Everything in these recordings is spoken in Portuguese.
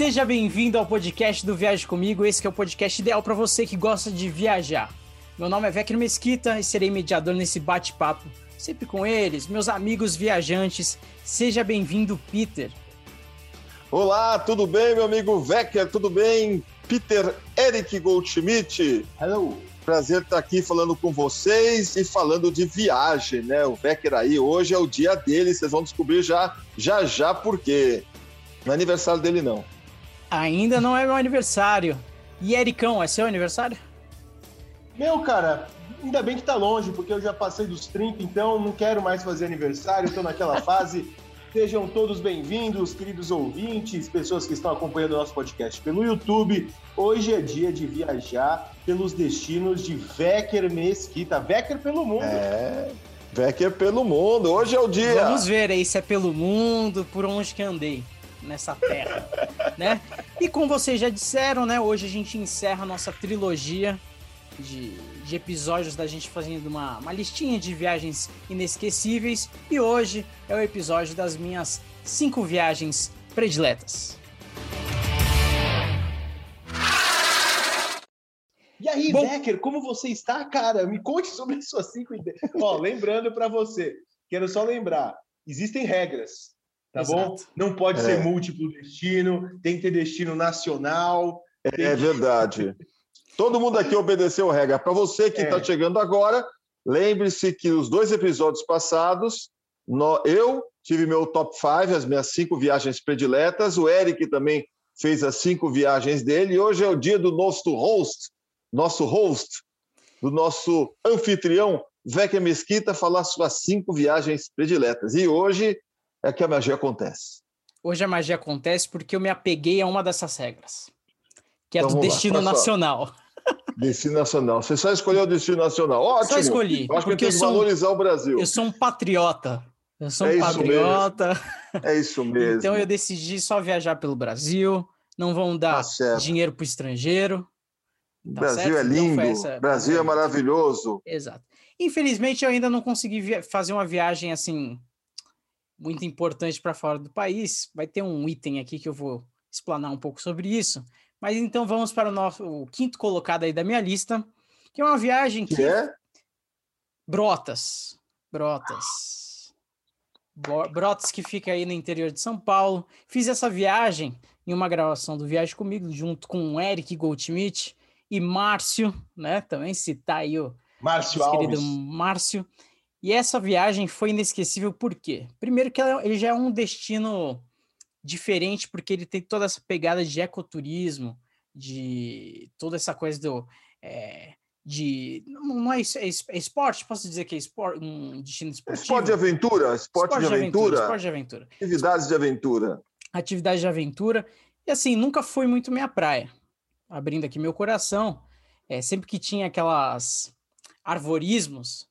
Seja bem-vindo ao podcast do Viaje Comigo. Esse é o podcast ideal para você que gosta de viajar. Meu nome é Vecchio Mesquita e serei mediador nesse bate-papo, sempre com eles, meus amigos viajantes. Seja bem-vindo, Peter. Olá, tudo bem, meu amigo Vecker? Tudo bem? Peter Eric Goldschmidt. Hello. Prazer estar aqui falando com vocês e falando de viagem, né? O Vecker aí, hoje é o dia dele, vocês vão descobrir já, já, já por quê. Não é aniversário dele, não. Ainda não é meu aniversário. E Ericão, é seu aniversário? Meu, cara, ainda bem que tá longe, porque eu já passei dos 30, então não quero mais fazer aniversário, estou naquela fase. Sejam todos bem-vindos, queridos ouvintes, pessoas que estão acompanhando o nosso podcast pelo YouTube. Hoje é dia de viajar pelos destinos de Vecker Mesquita. Vecker pelo mundo. É, Vecker pelo mundo. Hoje é o dia. Vamos ver aí se é pelo mundo, por onde que andei nessa terra, né? E como vocês já disseram, né? Hoje a gente encerra a nossa trilogia de, de episódios da gente fazendo uma, uma listinha de viagens inesquecíveis. E hoje é o episódio das minhas cinco viagens prediletas. E aí, Bom, Becker, como você está, cara? Me conte sobre as suas cinco ideias. Ó, lembrando para você, quero só lembrar, existem regras, tá Exato. bom? Não pode é. ser múltiplo destino, tem que ter destino nacional. É, é verdade. Todo mundo aqui obedeceu a regra. Para você que está é. chegando agora, lembre-se que os dois episódios passados, no, eu tive meu top 5, as minhas cinco viagens prediletas. O Eric também fez as cinco viagens dele. E hoje é o dia do nosso host, nosso host, do nosso anfitrião, Vecchia Mesquita, falar suas cinco viagens prediletas. E hoje é que a magia acontece. Hoje a magia acontece porque eu me apeguei a uma dessas regras, que é Vamos do destino lá, nacional. Destino nacional. Você só escolheu o destino nacional. Ótimo. Só escolhi. Eu acho que tem que valorizar o Brasil. Eu sou um patriota. Eu sou um é patriota. Mesmo. É isso mesmo. então eu decidi só viajar pelo Brasil. Não vão dar tá dinheiro para o estrangeiro. Tá Brasil certo? é então, lindo, essa... Brasil é maravilhoso. Exato. Infelizmente, eu ainda não consegui fazer uma viagem assim muito importante para fora do país. Vai ter um item aqui que eu vou explanar um pouco sobre isso. Mas então vamos para o nosso o quinto colocado aí da minha lista, que é uma viagem que, que é Brotas. Brotas. Brotas que fica aí no interior de São Paulo. Fiz essa viagem em uma gravação do Viagem Comigo, junto com o Eric Goldschmidt, e Márcio, né? Também citar aí o Márcio querido Márcio. E essa viagem foi inesquecível por quê? Primeiro que ele já é um destino diferente porque ele tem toda essa pegada de ecoturismo, de toda essa coisa do é, de não é, é, é, esporte, posso dizer que é esporte, um destino esportivo. Esporte de aventura, esporte, esporte de, aventura, aventura, esporte de aventura, atividades de aventura, atividades de aventura. E assim, nunca foi muito minha praia abrindo aqui meu coração, é, sempre que tinha aquelas arvorismos,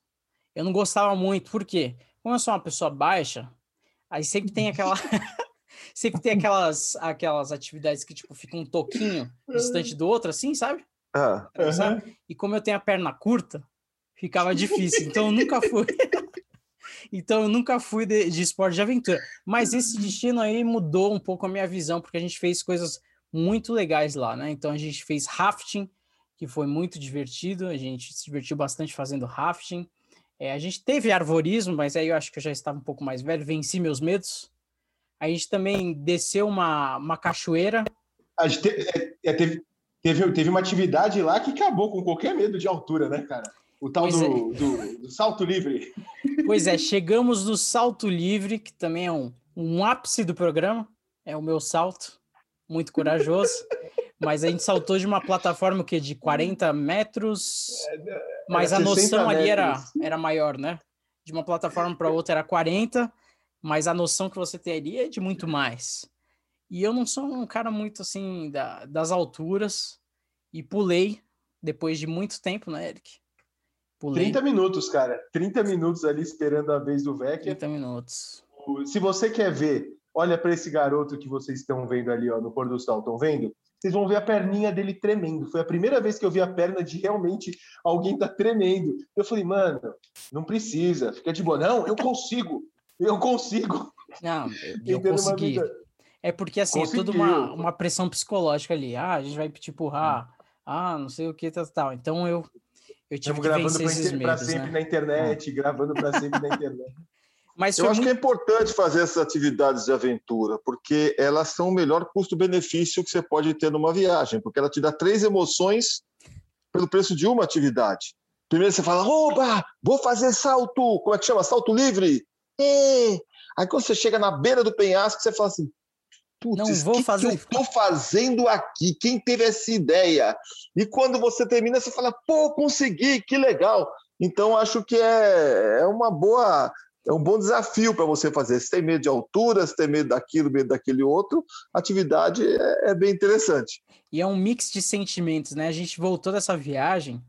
eu não gostava muito, por quê? Como eu sou uma pessoa baixa, aí sempre tem aquela. sempre tem aquelas, aquelas atividades que, tipo, fica um toquinho distante do outro, assim, sabe? Ah, sabe? E como eu tenho a perna curta, ficava difícil. Então eu nunca fui. então eu nunca fui de, de esporte de aventura. Mas esse destino aí mudou um pouco a minha visão, porque a gente fez coisas muito legais lá, né? Então a gente fez rafting, que foi muito divertido, a gente se divertiu bastante fazendo rafting. É, a gente teve arvorismo, mas aí eu acho que eu já estava um pouco mais velho, venci meus medos. A gente também desceu uma, uma cachoeira. A gente teve, é, é, teve, teve, teve uma atividade lá que acabou com qualquer medo de altura, né, cara? O tal do, é. do, do, salto livre. Pois é, chegamos no salto livre, que também é um, um ápice do programa. É o meu salto muito corajoso. mas a gente saltou de uma plataforma que de 40 metros, mas a noção ali era, era maior, né? De uma plataforma para outra era 40, mas a noção que você teria é de muito mais. E eu não sou um cara muito assim da, das alturas e pulei depois de muito tempo, né, Eric? Pulei. 30 minutos, cara. 30 minutos ali esperando a vez do Vec. 30 minutos. Se você quer ver Olha para esse garoto que vocês estão vendo ali ó, no pôr do sol, estão vendo? Vocês vão ver a perninha dele tremendo. Foi a primeira vez que eu vi a perna de realmente alguém tá tremendo. Eu falei, mano, não precisa, fica de boa. Não, eu consigo, eu consigo. Não, eu, eu consegui. É porque, assim, Conseguiu. é toda uma, uma pressão psicológica ali. Ah, a gente vai te empurrar. Hum. Ah, não sei o que, tal, tal. Então eu, eu tive Estamos que gravando para sempre né? na internet, hum. gravando para sempre na internet. Mas eu acho muito... que é importante fazer essas atividades de aventura, porque elas são o melhor custo-benefício que você pode ter numa viagem, porque ela te dá três emoções pelo preço de uma atividade. Primeiro você fala, oba, vou fazer salto, como é que chama? Salto livre? É. Aí quando você chega na beira do penhasco, você fala assim, putz, o que, fazer... que eu estou fazendo aqui? Quem teve essa ideia? E quando você termina, você fala, pô, consegui, que legal. Então, acho que é, é uma boa é um bom desafio para você fazer. Se tem medo de altura, se tem medo daquilo, medo daquele outro, a atividade é, é, bem interessante. E é um mix de sentimentos, né? A gente voltou dessa viagem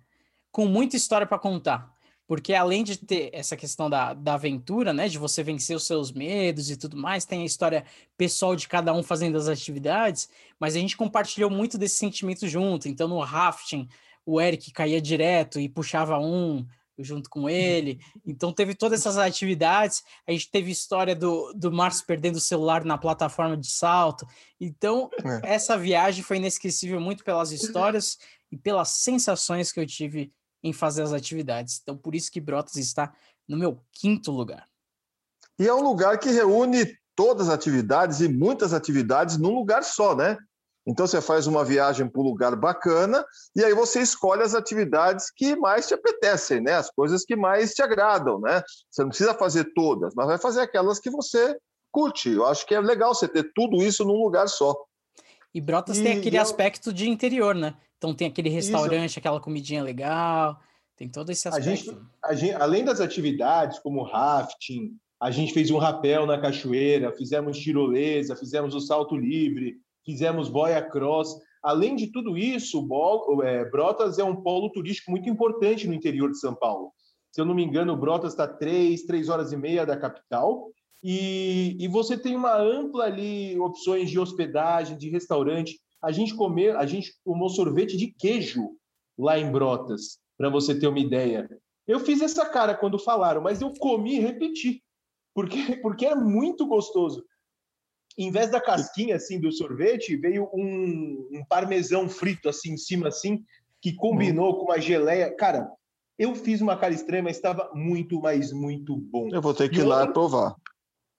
com muita história para contar. Porque além de ter essa questão da, da aventura, né? De você vencer os seus medos e tudo mais, tem a história pessoal de cada um fazendo as atividades, mas a gente compartilhou muito desse sentimento junto. Então, no rafting, o Eric caía direto e puxava um, junto com ele. Então teve todas essas atividades. A gente teve história do, do Márcio perdendo o celular na plataforma de salto. Então, é. essa viagem foi inesquecível muito pelas histórias e pelas sensações que eu tive em fazer as atividades. Então, por isso que Brotas está no meu quinto lugar. E é um lugar que reúne todas as atividades e muitas atividades num lugar só, né? Então você faz uma viagem para um lugar bacana e aí você escolhe as atividades que mais te apetecem, né? As coisas que mais te agradam, né? Você não precisa fazer todas, mas vai fazer aquelas que você curte. Eu acho que é legal você ter tudo isso num lugar só. E Brotas e, tem aquele eu... aspecto de interior, né? Então tem aquele restaurante, isso. aquela comidinha legal, tem todo esse aspecto. A gente, a gente, além das atividades como rafting, a gente fez um rapel na cachoeira, fizemos tirolesa, fizemos o salto livre, fizemos boia cross. Além de tudo isso, Bol, é, Brotas é um polo turístico muito importante no interior de São Paulo. Se eu não me engano, Brotas está três, três horas e meia da capital. E, e você tem uma ampla ali opções de hospedagem, de restaurante. A gente comeu, a gente tomou sorvete de queijo lá em Brotas, para você ter uma ideia. Eu fiz essa cara quando falaram, mas eu comi e repeti, porque porque é muito gostoso em vez da casquinha assim do sorvete, veio um, um parmesão frito assim em cima assim, que combinou hum. com uma geleia. Cara, eu fiz uma cara estranha, mas estava muito, mas muito bom. Eu vou ter que ir lá outro... provar.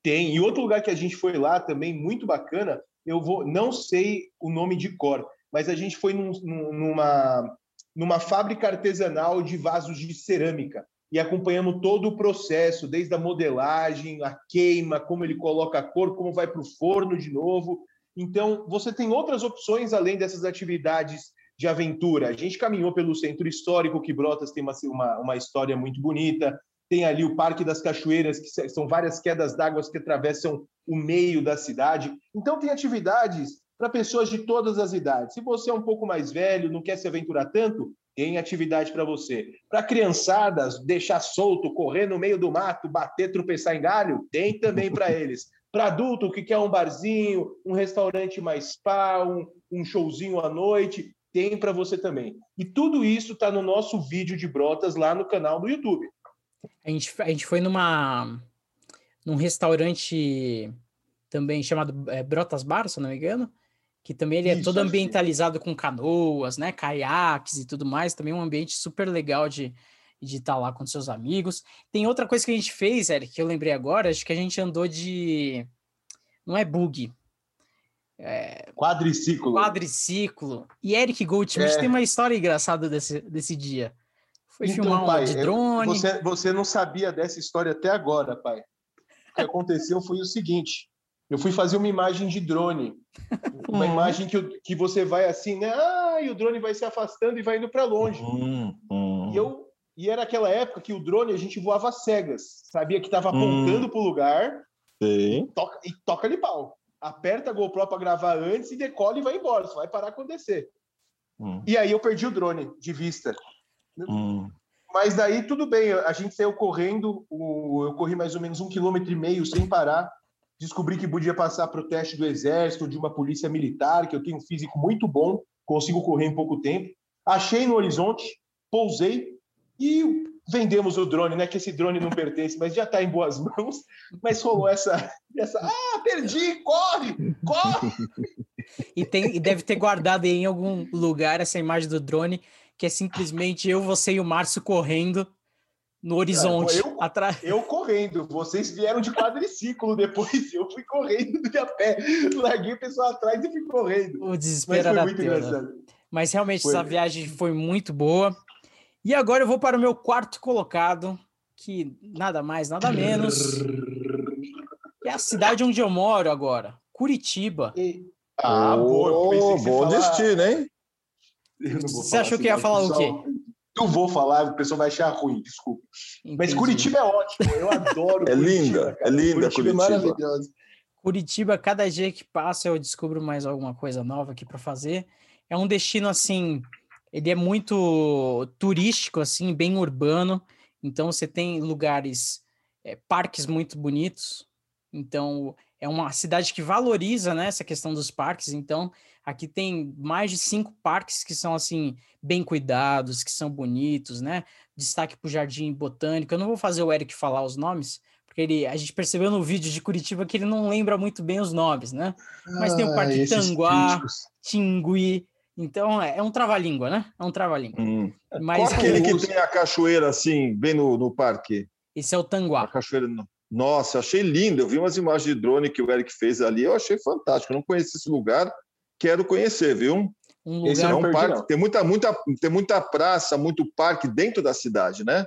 Tem. E outro lugar que a gente foi lá também, muito bacana, eu vou, não sei o nome de cor, mas a gente foi num, numa, numa fábrica artesanal de vasos de cerâmica e acompanhamos todo o processo, desde a modelagem, a queima, como ele coloca a cor, como vai para o forno de novo. Então, você tem outras opções além dessas atividades de aventura. A gente caminhou pelo centro histórico, que Brotas tem uma, uma, uma história muito bonita. Tem ali o Parque das Cachoeiras, que são várias quedas d'água que atravessam o meio da cidade. Então, tem atividades para pessoas de todas as idades. Se você é um pouco mais velho, não quer se aventurar tanto, tem atividade para você. Para criançadas, deixar solto, correr no meio do mato, bater, tropeçar em galho, tem também para eles. Para adulto que quer um barzinho, um restaurante mais spa, um, um showzinho à noite, tem para você também. E tudo isso está no nosso vídeo de brotas lá no canal do YouTube. A gente, a gente foi numa num restaurante também chamado é, Brotas Bar, se não me engano, que também ele é Isso, todo ambientalizado com canoas, né, caiaques e tudo mais, também um ambiente super legal de de estar tá lá com seus amigos. Tem outra coisa que a gente fez, Eric, que eu lembrei agora, acho que a gente andou de não é bug. É... Quadriciclo. Quadriciclo. E Eric Goldschmidt é... tem uma história engraçada desse, desse dia. Foi então, filmar um pai, de drone. Você, você não sabia dessa história até agora, pai. O que aconteceu foi o seguinte: eu fui fazer uma imagem de drone. Uma uhum. imagem que, que você vai assim, né? Ah, e o drone vai se afastando e vai indo para longe. Uhum. E, eu, e era aquela época que o drone a gente voava cegas. Sabia que estava apontando uhum. para o lugar e toca, e toca de pau. Aperta a GoPro para gravar antes e decola e vai embora. Só vai parar quando descer. Hum. E aí eu perdi o drone de vista. Hum. Mas daí tudo bem, a gente saiu correndo, eu corri mais ou menos um quilômetro e meio sem parar descobri que podia passar para o teste do exército, de uma polícia militar, que eu tenho um físico muito bom, consigo correr em pouco tempo. Achei no horizonte, pousei e vendemos o drone, né? Que esse drone não pertence, mas já está em boas mãos. Mas rolou essa, essa. Ah, perdi! Corre! Corre! E, tem, e deve ter guardado em algum lugar essa imagem do drone, que é simplesmente eu, você e o Márcio correndo no horizonte. eu, atrás. eu correndo, vocês vieram de quadriciclo depois, eu fui correndo de a pé, larguei o pessoal atrás e fui correndo. O desespero Mas foi muito engraçado. Mas realmente foi. essa viagem foi muito boa. E agora eu vou para o meu quarto colocado, que nada mais, nada menos. é a cidade onde eu moro agora, Curitiba. E... Ah, oh, boa, bom falar... destino, hein? Você achou assim, que ia falar o quê? Não vou falar, o pessoal vai achar ruim, desculpa. Entendi. Mas Curitiba é ótimo, eu adoro. é Curitiba, linda, cara. é linda Curitiba. Curitiba é maravilhosa. Curitiba, cada dia que passa eu descubro mais alguma coisa nova aqui para fazer. É um destino assim, ele é muito turístico, assim, bem urbano. Então você tem lugares, é, parques muito bonitos. Então é uma cidade que valoriza né, essa questão dos parques. Então Aqui tem mais de cinco parques que são assim bem cuidados, que são bonitos, né? Destaque para o Jardim Botânico. Eu não vou fazer o Eric falar os nomes, porque ele, a gente percebeu no vídeo de Curitiba que ele não lembra muito bem os nomes, né? Mas ah, tem o ah, Parque Tanguá, críticos. Tingui. Então é, é um trava-língua, né? É um trava-língua. Hum. Mas Qual aquele que tem a cachoeira assim, bem no, no parque? Esse é o Tanguá. A cachoeira no... Nossa, achei lindo. Eu vi umas imagens de drone que o Eric fez ali, eu achei fantástico. Eu não conhecia esse lugar quero conhecer, viu? Um Esse é um parque, tem muita, muita, tem muita praça, muito parque dentro da cidade, né?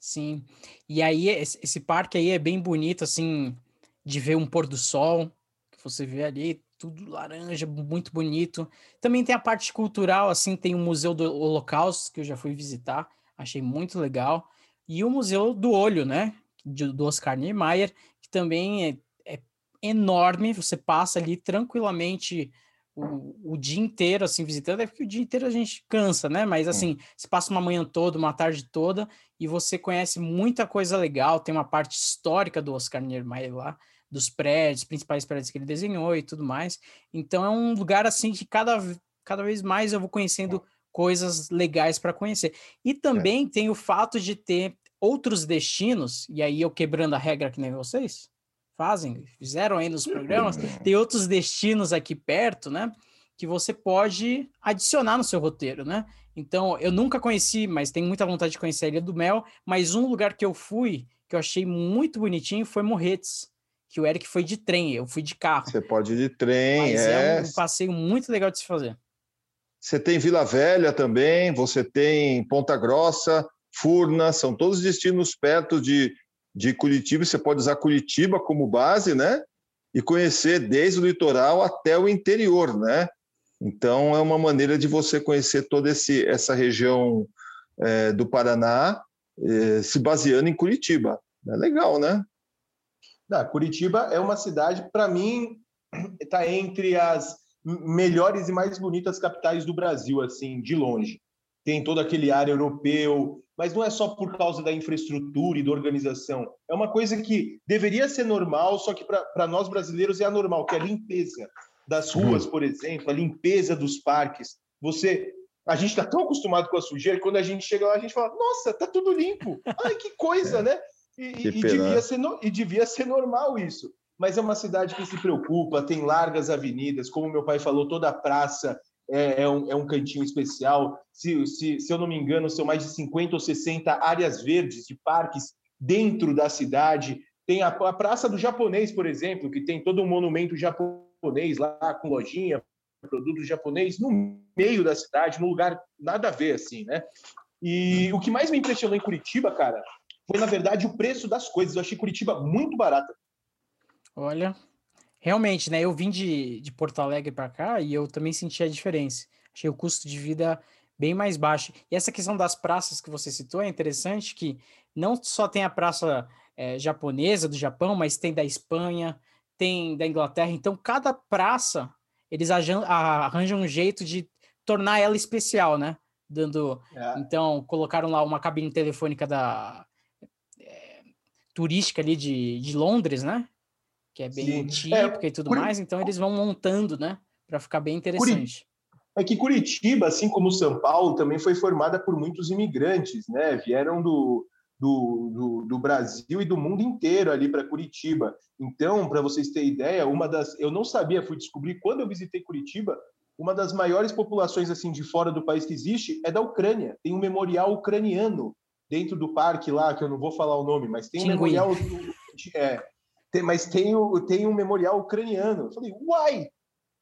Sim. E aí, esse parque aí é bem bonito, assim, de ver um pôr do sol, que você vê ali, tudo laranja, muito bonito. Também tem a parte cultural, assim, tem o Museu do Holocausto, que eu já fui visitar, achei muito legal. E o Museu do Olho, né? Do Oscar Niemeyer, que também é, é enorme, você passa ali tranquilamente o, o, dia inteiro, assim, visitando, é porque o dia inteiro a gente cansa, né? Mas, assim, você passa uma manhã toda, uma tarde toda, e você conhece muita coisa legal. Tem uma parte histórica do Oscar Niemeyer lá, dos prédios, principais prédios que ele desenhou e tudo mais. Então, é um lugar, assim, que cada, cada vez mais eu vou conhecendo coisas legais para conhecer. E é. também é. tem o fato de ter outros destinos, e aí eu quebrando a regra que nem vocês, fazem, fizeram aí nos programas, tem outros destinos aqui perto, né? Que você pode adicionar no seu roteiro, né? Então, eu nunca conheci, mas tenho muita vontade de conhecer a Ilha do Mel. Mas um lugar que eu fui, que eu achei muito bonitinho, foi Morretes, que o Eric foi de trem, eu fui de carro. Você pode ir de trem, mas é. é um passeio muito legal de se fazer. Você tem Vila Velha também, você tem Ponta Grossa, Furna, são todos destinos perto de, de Curitiba, você pode usar Curitiba como base, né? E conhecer desde o litoral até o interior, né? Então, é uma maneira de você conhecer toda esse, essa região é, do Paraná é, se baseando em Curitiba. É legal, né? Não, Curitiba é uma cidade, para mim, está entre as melhores e mais bonitas capitais do Brasil, assim, de longe. Tem todo aquele ar europeu, mas não é só por causa da infraestrutura e da organização. É uma coisa que deveria ser normal, só que para nós brasileiros é anormal, que é a limpeza das ruas, por exemplo, a limpeza dos parques. Você, a gente está tão acostumado com a sujeira que quando a gente chega lá a gente fala: Nossa, tá tudo limpo. Ai, que coisa, é. né? E, e, e, devia ser no, e devia ser normal isso. Mas é uma cidade que se preocupa, tem largas avenidas, como meu pai falou, toda a praça é, é, um, é um cantinho especial. Se, se, se eu não me engano, são mais de 50 ou 60 áreas verdes de parques dentro da cidade. Tem a, a Praça do Japonês, por exemplo, que tem todo um monumento japonês lá, com lojinha, produtos japonês, no meio da cidade, num lugar nada a ver, assim, né? E o que mais me impressionou em Curitiba, cara, foi, na verdade, o preço das coisas. Eu achei Curitiba muito barata. Olha, Realmente, né? Eu vim de, de Porto Alegre para cá e eu também senti a diferença. Achei o custo de vida bem mais baixo. E essa questão das praças que você citou é interessante que não só tem a praça é, japonesa do Japão, mas tem da Espanha, tem da Inglaterra. Então, cada praça eles arranjam um jeito de tornar ela especial, né? Dando, é. então colocaram lá uma cabine telefônica da é, turística ali de, de Londres, né? Que é bem Sim. típica é, e tudo Curi... mais, então eles vão montando, né, para ficar bem interessante. é que Curitiba, assim como São Paulo, também foi formada por muitos imigrantes, né? Vieram do, do, do, do Brasil e do mundo inteiro ali para Curitiba. Então, para vocês terem ideia, uma das. Eu não sabia, fui descobrir quando eu visitei Curitiba, uma das maiores populações assim de fora do país que existe é da Ucrânia. Tem um memorial ucraniano dentro do parque lá, que eu não vou falar o nome, mas tem um memorial. É, tem, mas tem, o, tem um memorial ucraniano. Eu falei, uai!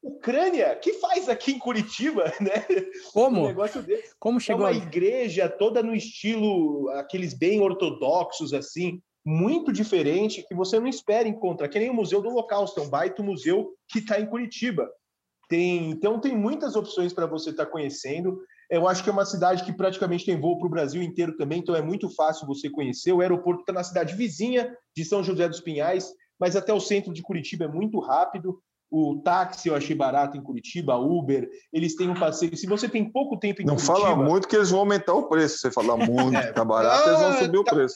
Ucrânia, que faz aqui em Curitiba, né? Como? Um negócio desse. Como chegou? É uma igreja toda no estilo aqueles bem ortodoxos assim, muito diferente que você não espera encontrar. Que nem o Museu do Holocausto, é um baita museu que está em Curitiba. Tem, então tem muitas opções para você estar tá conhecendo. Eu acho que é uma cidade que praticamente tem voo para o Brasil inteiro também, então é muito fácil você conhecer. O aeroporto está na cidade vizinha de São José dos Pinhais, mas até o centro de Curitiba é muito rápido. O táxi eu achei barato em Curitiba, Uber, eles têm um passeio. Se você tem pouco tempo em Não Curitiba. Não fala muito que eles vão aumentar o preço. Você falar muito, é. tá barato, ah, eles vão subir tá, o preço.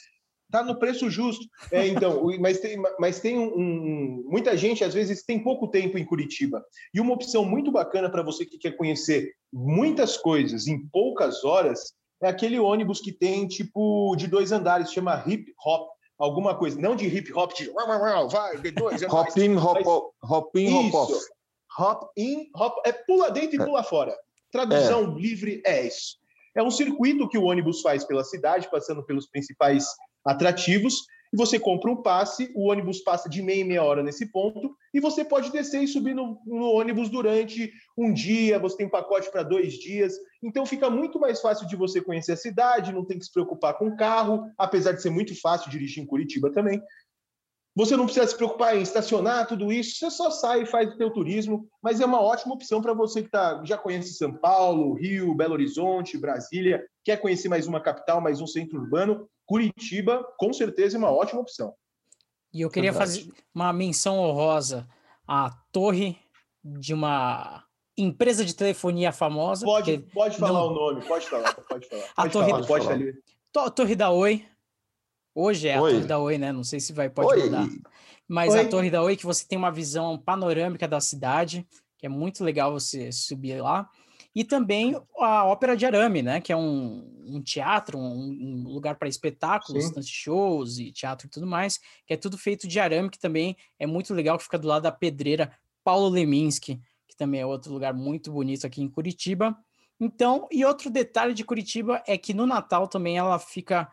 Tá no preço justo. É, então, mas tem, mas tem um, um, muita gente, às vezes, tem pouco tempo em Curitiba. E uma opção muito bacana para você que quer conhecer muitas coisas em poucas horas é aquele ônibus que tem tipo de dois andares, chama Hip Hop alguma coisa, não de hip hop, de vai, de dois, é hop in, hop, hop in, hop off. Hop in, hop, é pula dentro e é. pula fora. Tradução é. livre é isso. É um circuito que o ônibus faz pela cidade, passando pelos principais atrativos, e você compra um passe, o ônibus passa de meia em meia hora nesse ponto, e você pode descer e subir no, no ônibus durante um dia, você tem pacote para dois dias, então fica muito mais fácil de você conhecer a cidade, não tem que se preocupar com o carro, apesar de ser muito fácil dirigir em Curitiba também. Você não precisa se preocupar em estacionar, tudo isso, você só sai e faz o seu turismo, mas é uma ótima opção para você que tá, já conhece São Paulo, Rio, Belo Horizonte, Brasília, quer conhecer mais uma capital, mais um centro urbano, Curitiba, com certeza, é uma ótima opção. E eu queria Verdade. fazer uma menção honrosa à torre de uma empresa de telefonia famosa. Pode, pode falar não... o nome, pode falar, pode falar. A torre, falar, pode falar. torre da Oi. Hoje é a Oi. Torre da Oi, né? Não sei se vai pode Oi. mudar. Mas Oi. a Torre da Oi que você tem uma visão panorâmica da cidade, que é muito legal você subir lá. E também a Ópera de Arame, né? Que é um, um teatro, um, um lugar para espetáculos, shows e teatro e tudo mais, que é tudo feito de arame, que também é muito legal, que fica do lado da pedreira Paulo Leminski, que também é outro lugar muito bonito aqui em Curitiba. Então, e outro detalhe de Curitiba é que no Natal também ela fica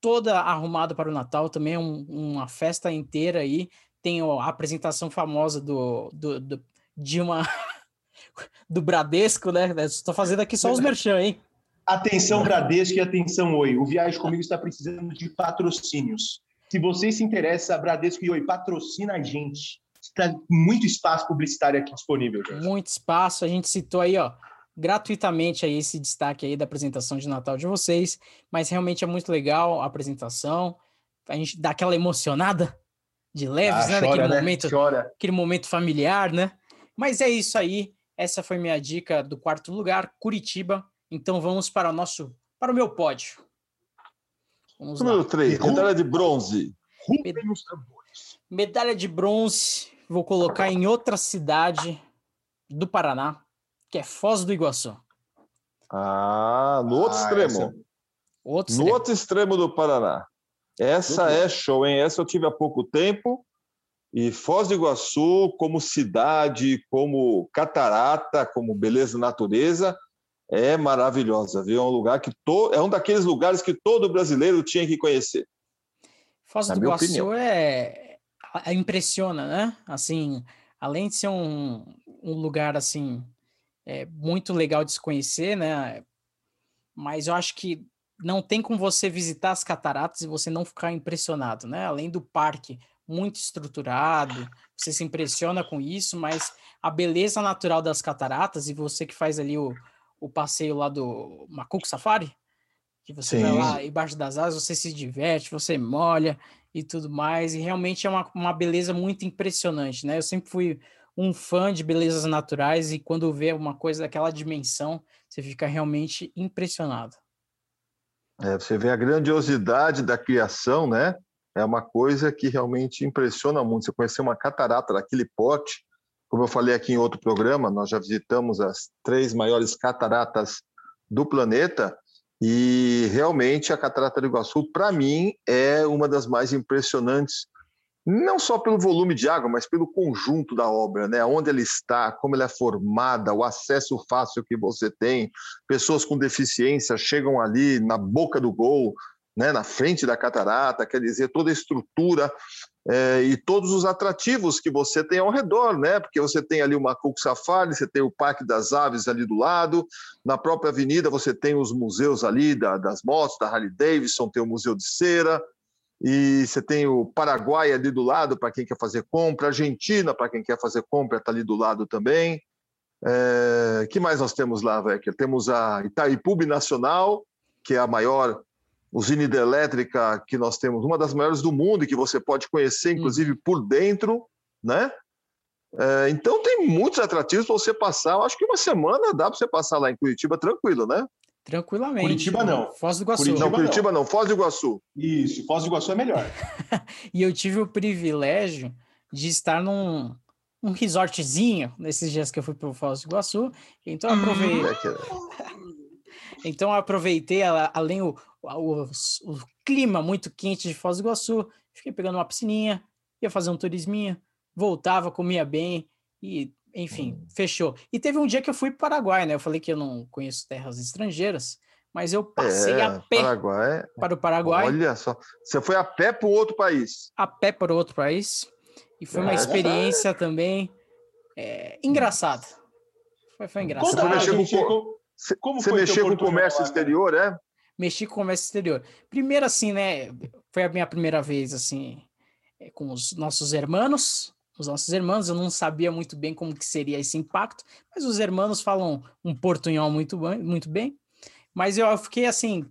toda arrumada para o Natal, também é um, uma festa inteira aí. Tem a apresentação famosa do, do, do de uma do Bradesco, né? Estou fazendo aqui só os merchan, hein? Atenção Bradesco e atenção Oi. O Viagem Comigo está precisando de patrocínios. Se você se interessa, Bradesco e Oi, patrocina a gente. Está muito espaço publicitário aqui disponível, gente. Muito espaço. A gente citou aí, ó, gratuitamente aí esse destaque aí da apresentação de Natal de vocês, mas realmente é muito legal a apresentação. A gente dá aquela emocionada de leves, ah, né? Chora, Naquele né? momento, chora. aquele momento familiar, né? Mas é isso aí. Essa foi minha dica do quarto lugar, Curitiba. Então vamos para o nosso, para o meu pódio. Vamos Número 3, medalha de bronze. Medalha de bronze, vou colocar em outra cidade do Paraná, que é Foz do Iguaçu. Ah, no outro ah, extremo. Essa... Outro no extremo. outro extremo do Paraná. Essa é show, hein? Essa eu tive há pouco tempo. E Foz do Iguaçu, como cidade, como catarata, como beleza natureza, é maravilhosa, viu? É um lugar que to... é um daqueles lugares que todo brasileiro tinha que conhecer. Foz do Iguaçu é... é impressiona, né? Assim, além de ser um, um lugar assim é muito legal de se conhecer, né? Mas eu acho que não tem como você visitar as cataratas e você não ficar impressionado, né? Além do parque muito estruturado, você se impressiona com isso, mas a beleza natural das cataratas, e você que faz ali o, o passeio lá do Macuco Safari, que você Sim. vai lá embaixo das asas, você se diverte, você molha e tudo mais, e realmente é uma, uma beleza muito impressionante, né? Eu sempre fui um fã de belezas naturais e quando vê uma coisa daquela dimensão, você fica realmente impressionado. É, você vê a grandiosidade da criação, né? é uma coisa que realmente impressiona muito. Você conhecer uma catarata daquele pote, Como eu falei aqui em outro programa, nós já visitamos as três maiores cataratas do planeta e realmente a Catarata do Iguaçu, para mim, é uma das mais impressionantes, não só pelo volume de água, mas pelo conjunto da obra, né? Onde ela está, como ela é formada, o acesso fácil que você tem, pessoas com deficiência chegam ali na boca do gol, né? Na frente da catarata, quer dizer, toda a estrutura é, e todos os atrativos que você tem ao redor, né? Porque você tem ali o Macuco Safari, você tem o Parque das Aves ali do lado, na própria avenida você tem os museus ali da, das motos, da Harley Davidson, tem o Museu de Cera, e você tem o Paraguai ali do lado para quem quer fazer compra, Argentina para quem quer fazer compra está ali do lado também. É, que mais nós temos lá, Vecker? Temos a Itaipu Nacional, que é a maior usina hidrelétrica que nós temos, uma das maiores do mundo e que você pode conhecer, inclusive, por dentro, né? É, então tem muitos atrativos para você passar. Eu acho que uma semana dá para você passar lá em Curitiba tranquilo, né? Tranquilamente. Curitiba não. Foz do Iguaçu. Curitiba não, Curitiba não. não, Foz do Iguaçu. Isso, Foz do Iguaçu é melhor. e eu tive o privilégio de estar num um resortzinho nesses dias que eu fui para o Foz do Iguaçu. Então eu aproveitei. Então eu aproveitei além o, o, o, clima muito quente de Foz do Iguaçu, fiquei pegando uma piscininha, ia fazer um turisminho, voltava, comia bem e, enfim, hum. fechou. E teve um dia que eu fui para o Paraguai, né? Eu falei que eu não conheço terras estrangeiras, mas eu passei é, a pé Paraguai. para o Paraguai. Olha só, você foi a pé para o outro país? A pé para o outro país. E foi uma é, experiência é. também é, engraçada. Foi, foi engraçado. Você mexeu com, como você mexeu com o comércio exterior, é? mexi com o comércio exterior. Primeiro, assim, né? Foi a minha primeira vez, assim, eh, com os nossos irmãos. Os nossos irmãos, eu não sabia muito bem como que seria esse impacto, mas os irmãos falam um portunhol muito, muito bem. Mas eu fiquei assim,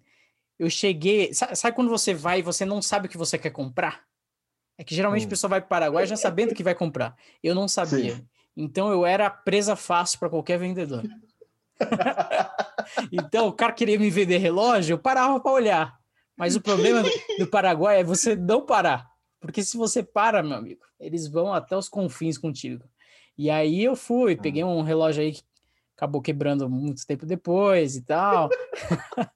eu cheguei. Sabe, sabe, quando você vai e você não sabe o que você quer comprar? É que geralmente hum. a pessoa vai para o Paraguai já sabendo o que vai comprar. Eu não sabia. Sim. Então eu era presa fácil para qualquer vendedor. então, o cara queria me vender relógio, eu parava para olhar. Mas o problema do Paraguai é você não parar. Porque se você para, meu amigo, eles vão até os confins contigo. E aí eu fui, peguei um relógio aí que acabou quebrando muito tempo depois e tal.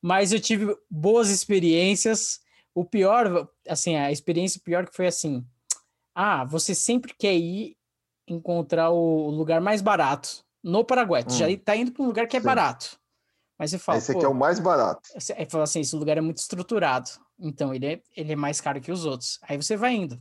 Mas eu tive boas experiências. O pior, assim, a experiência pior que foi assim: ah, você sempre quer ir encontrar o lugar mais barato no Paraguai. Tu hum. já tá indo para um lugar que é Sim. barato. Mas você fala. Esse aqui é o mais barato. Aí fala assim: esse lugar é muito estruturado. Então ele é, ele é mais caro que os outros. Aí você vai indo.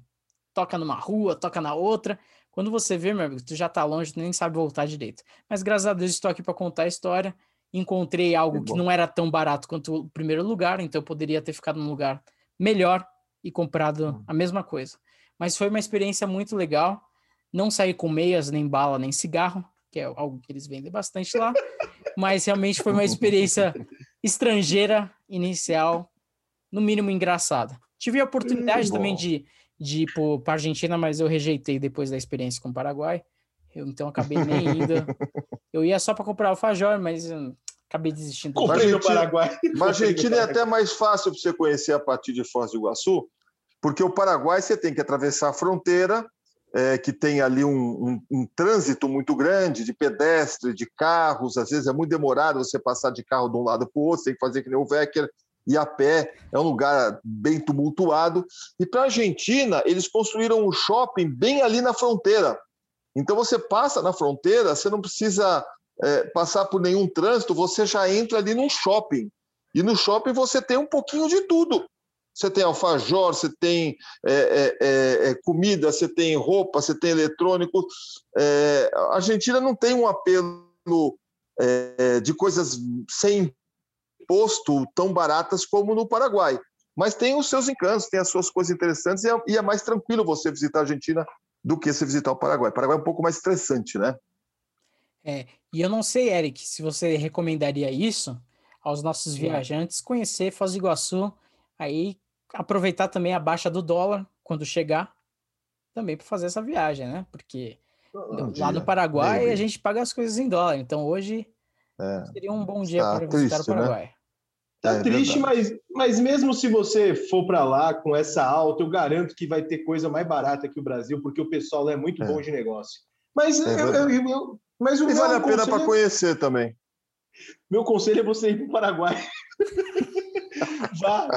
Toca numa rua, toca na outra. Quando você vê, meu amigo, tu já tá longe, tu nem sabe voltar direito. Mas graças a Deus estou aqui para contar a história. Encontrei algo que, que não era tão barato quanto o primeiro lugar, então eu poderia ter ficado num lugar melhor e comprado hum. a mesma coisa. Mas foi uma experiência muito legal. Não saí com meias, nem bala, nem cigarro que é algo que eles vendem bastante lá, mas realmente foi uma experiência estrangeira inicial, no mínimo engraçada. Tive a oportunidade hum, também de, de ir para a Argentina, mas eu rejeitei depois da experiência com o Paraguai, eu, então acabei nem indo. Eu ia só para comprar alfajor, mas acabei desistindo. Comprei no Paraguai. Mas a Argentina é até mais fácil para você conhecer a partir de Foz do Iguaçu, porque o Paraguai você tem que atravessar a fronteira é, que tem ali um, um, um, trânsito muito grande de pedestre, de carros, às vezes é muito demorado você passar de carro de um lado para o outro, tem que fazer que nem o Wecker e a pé, é um lugar bem tumultuado. E para a Argentina, eles construíram um shopping bem ali na fronteira. Então você passa na fronteira, você não precisa é, passar por nenhum trânsito, você já entra ali num shopping. E no shopping você tem um pouquinho de tudo. Você tem alfajor, você tem é, é, é, é, comida, você tem roupa, você tem eletrônico. É, a Argentina não tem um apelo é, de coisas sem imposto tão baratas como no Paraguai. Mas tem os seus encantos, tem as suas coisas interessantes e é, e é mais tranquilo você visitar a Argentina do que você visitar o Paraguai. O Paraguai é um pouco mais estressante, né? É, e eu não sei, Eric, se você recomendaria isso aos nossos viajantes, conhecer Foz do Iguaçu, aí aproveitar também a baixa do dólar quando chegar, também para fazer essa viagem, né? Porque um lá no Paraguai a gente paga as coisas em dólar, então hoje é, seria um bom dia tá para visitar o né? Paraguai. Né? Tá é, triste, mas, mas mesmo se você for para lá com essa alta, eu garanto que vai ter coisa mais barata que o Brasil, porque o pessoal é muito é. bom de negócio. Mas, é eu, eu, eu, mas o e vale a pena para conhecer também. Meu conselho é você ir para o Paraguai. vá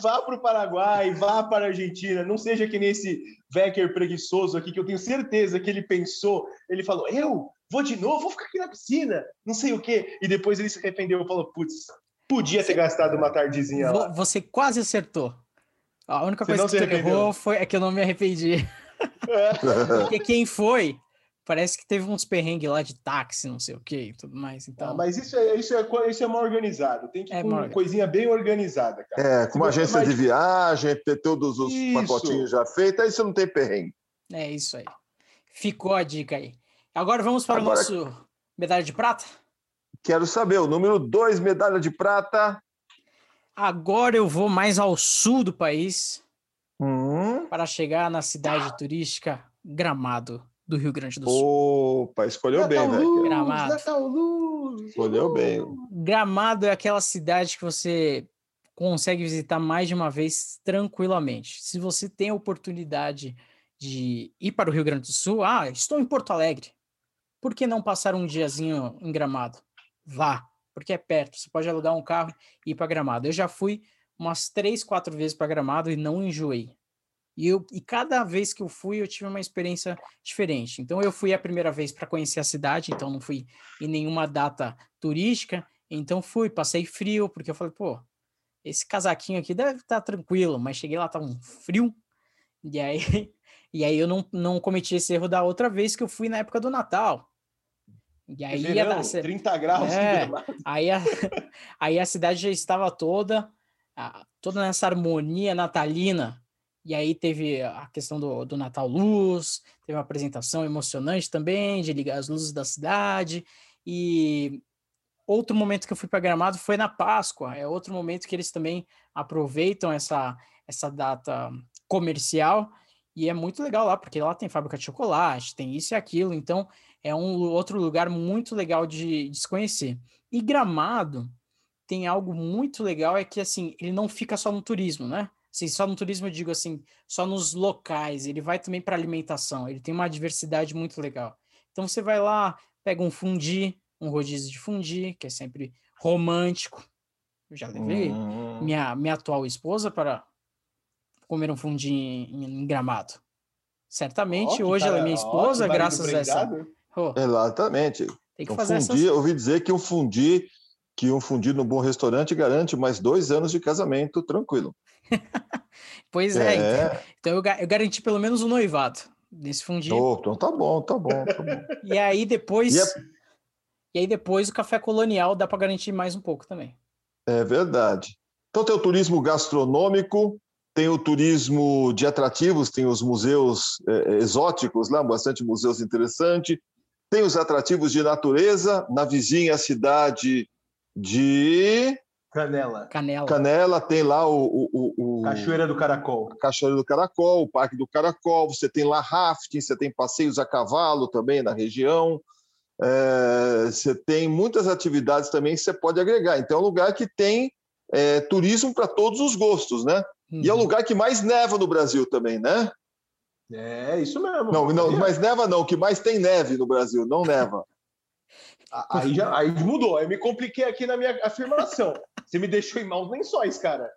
vá para o Paraguai, vá para a Argentina. Não seja que nesse Becker preguiçoso aqui, que eu tenho certeza que ele pensou. Ele falou: Eu vou de novo, vou ficar aqui na piscina, não sei o quê. E depois ele se arrependeu e falou: Putz, podia ter gastado uma tardezinha lá. Você quase acertou. A única você coisa que você errou foi é que eu não me arrependi. É. Porque quem foi parece que teve uns perrengues lá de táxi, não sei o que e tudo mais. Então... Ah, mas isso é, isso, é, isso é mal organizado. Tem que é uma coisinha bem organizada, cara. É, com uma agência de viagem, ter todos os isso. pacotinhos já feitos, aí você não tem perrengue. É isso aí. Ficou a dica aí. Agora vamos para Agora... o nosso medalha de prata? Quero saber, o número 2, medalha de prata. Agora eu vou mais ao sul do país hum. para chegar na cidade turística Gramado do Rio Grande do Sul. Opa, escolheu Natal bem, velho. Gramado. Natal Luz. Escolheu bem. Gramado é aquela cidade que você consegue visitar mais de uma vez tranquilamente. Se você tem a oportunidade de ir para o Rio Grande do Sul, ah, estou em Porto Alegre. Por que não passar um diazinho em Gramado? Vá, porque é perto. Você pode alugar um carro e ir para Gramado. Eu já fui umas três, quatro vezes para Gramado e não enjoei. E, eu, e cada vez que eu fui, eu tive uma experiência diferente. Então, eu fui a primeira vez para conhecer a cidade, então não fui em nenhuma data turística. Então, fui, passei frio, porque eu falei, pô, esse casaquinho aqui deve estar tá tranquilo, mas cheguei lá, tá um frio. E aí, e aí eu não, não cometi esse erro da outra vez que eu fui na época do Natal. E aí Verão, dar, 30 graus. É, aí, a, aí a cidade já estava toda, toda nessa harmonia natalina. E aí teve a questão do, do Natal Luz, teve uma apresentação emocionante também, de ligar as luzes da cidade. E outro momento que eu fui para Gramado foi na Páscoa. É outro momento que eles também aproveitam essa, essa data comercial. E é muito legal lá, porque lá tem fábrica de chocolate, tem isso e aquilo. Então é um outro lugar muito legal de, de se conhecer. E Gramado tem algo muito legal, é que assim, ele não fica só no turismo, né? Assim, só no turismo eu digo assim, só nos locais, ele vai também para alimentação, ele tem uma diversidade muito legal. Então você vai lá, pega um fundi, um rodízio de fundi, que é sempre romântico. Eu já levei uhum. minha, minha atual esposa para comer um fundi em, em Gramado. Certamente, oh, hoje cara, ela é minha esposa, oh, graças a essa. Oh, Exatamente. Tem que um fazer fundi, essas... ouvi dizer que um fundi que um fundi no bom restaurante garante mais dois anos de casamento tranquilo. pois é, é. então eu, eu, garanti pelo menos um noivado nesse fundinho. Oh, então tá bom, tá bom, tá bom. e aí depois. E, é... e, aí depois o café colonial dá para garantir mais um pouco também. É verdade. Então tem o turismo gastronômico, tem o turismo de atrativos, tem os museus é, exóticos lá, bastante museus interessantes. Tem os atrativos de natureza, na vizinha cidade de Canela. Canela. Canela tem lá o, o, o, Cachoeira do Caracol. Cachoeira do Caracol, o Parque do Caracol. Você tem lá rafting, você tem passeios a cavalo também na região. É, você tem muitas atividades também que você pode agregar. Então é um lugar que tem é, turismo para todos os gostos, né? Uhum. E é o uhum. lugar que mais neva no Brasil também, né? É, isso mesmo. Não, não, mas neva não, o que mais tem neve no Brasil, não neva. Aí, já, aí mudou, aí me compliquei aqui na minha afirmação. Você me deixou em maus lençóis, cara.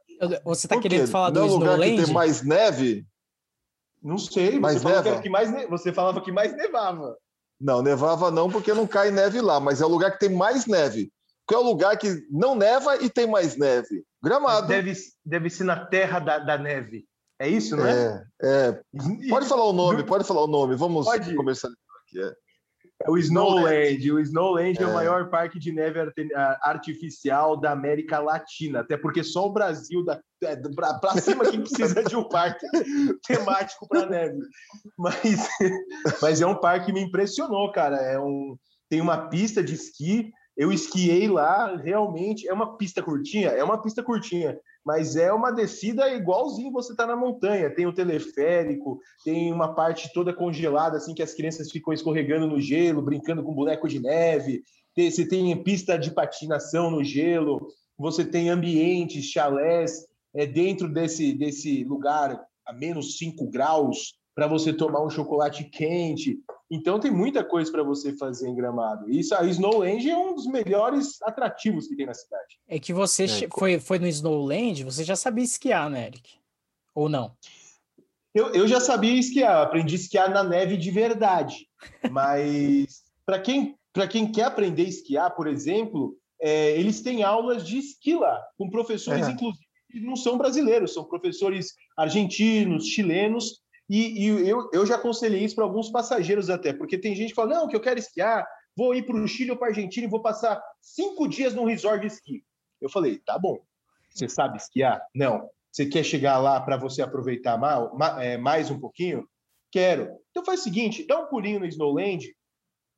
Você tá querendo falar do Não é lugar que tem mais neve? Não sei, mais você, neva? Falava que mais ne... você falava que mais nevava. Não, nevava não, porque não cai neve lá, mas é o lugar que tem mais neve. Qual é o lugar que não neva e tem mais neve? Gramado. Deve, deve ser na terra da, da neve. É isso, não é? É. é. Pode falar o nome, pode falar o nome. Vamos pode. começar aqui. É. É o Snowland. O Snowland é. é. o maior parque de neve artificial da América Latina, até porque só o Brasil da é, para cima que precisa de um parque temático para neve. Mas, mas é um parque que me impressionou, cara. É um tem uma pista de esqui. Eu esquiei lá, realmente é uma pista curtinha, é uma pista curtinha, mas é uma descida igualzinho você tá na montanha. Tem o teleférico, tem uma parte toda congelada, assim, que as crianças ficam escorregando no gelo, brincando com boneco de neve. Você tem pista de patinação no gelo, você tem ambientes, chalés é, dentro desse, desse lugar a menos 5 graus para você tomar um chocolate quente. Então tem muita coisa para você fazer em Gramado. Isso, a Snowland é um dos melhores atrativos que tem na cidade. É que você é, foi, foi no Snowland, você já sabia esquiar, né, Eric? Ou não? Eu, eu já sabia esquiar, aprendi a esquiar na neve de verdade. Mas para quem, quem quer aprender a esquiar, por exemplo, é, eles têm aulas de esqui lá, com professores, é. inclusive, que não são brasileiros, são professores argentinos, chilenos, e, e eu, eu já aconselhei isso para alguns passageiros até, porque tem gente que fala, não, que eu quero esquiar, vou ir para o Chile ou para a Argentina e vou passar cinco dias num resort de esqui. Eu falei, tá bom, você sabe esquiar? Não. Você quer chegar lá para você aproveitar é, mais um pouquinho? Quero. Então faz o seguinte, dá um pulinho no Snowland,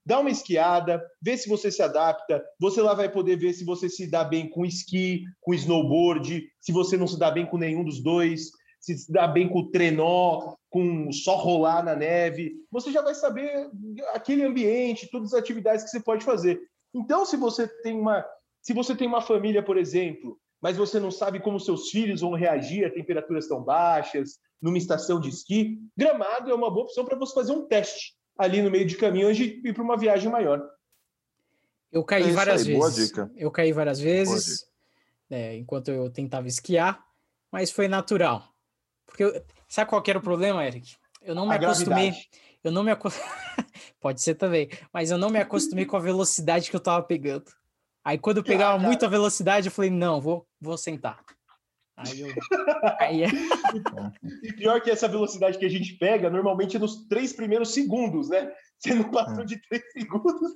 dá uma esquiada, vê se você se adapta. Você lá vai poder ver se você se dá bem com esqui, com snowboard, se você não se dá bem com nenhum dos dois, se dá bem com o trenó, com só rolar na neve. Você já vai saber aquele ambiente, todas as atividades que você pode fazer. Então, se você tem uma, se você tem uma família, por exemplo, mas você não sabe como seus filhos vão reagir a temperaturas tão baixas, numa estação de esqui, Gramado é uma boa opção para você fazer um teste ali no meio de caminho antes de ir para uma viagem maior. Eu caí é várias aí, vezes. Eu caí várias vezes é, enquanto eu tentava esquiar, mas foi natural. Porque eu, sabe qual era o problema, Eric? Eu não me a acostumei. Gravidade. Eu não me acostumei. Pode ser também, mas eu não me acostumei com a velocidade que eu tava pegando. Aí quando eu pegava ah, muita velocidade, eu falei, não, vou, vou sentar. Aí eu. Aí é... e pior que essa velocidade que a gente pega, normalmente é nos três primeiros segundos, né? Você não passou é. de três segundos.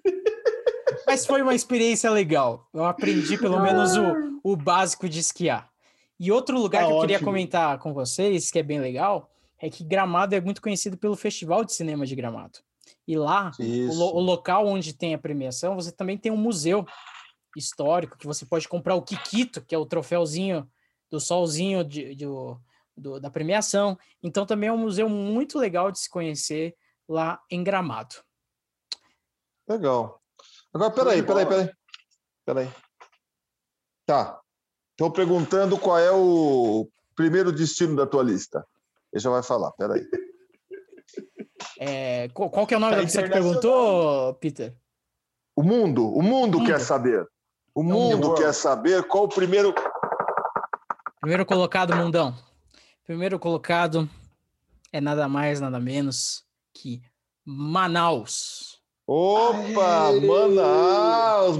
Mas foi uma experiência legal. Eu aprendi pelo menos o, o básico de esquiar. E outro lugar tá que eu ótimo. queria comentar com vocês, que é bem legal, é que Gramado é muito conhecido pelo Festival de Cinema de Gramado. E lá, o, o, local onde tem a premiação, você também tem um museu histórico que você pode comprar o Kikito, que é o troféuzinho do solzinho de, de, do, da premiação. Então também é um museu muito legal de se conhecer lá em Gramado. Legal. Agora, peraí, peraí, peraí. Peraí. Tá. Estou perguntando qual é o primeiro destino da tua lista. Ele já vai falar, peraí. É, qual, qual que é o nome tá da pessoa que perguntou, Peter? O mundo. O mundo, mundo. quer saber. O mundo quer saber qual o primeiro. Primeiro colocado, mundão. Primeiro colocado é nada mais, nada menos que Manaus. Opa, Aê! Manaus,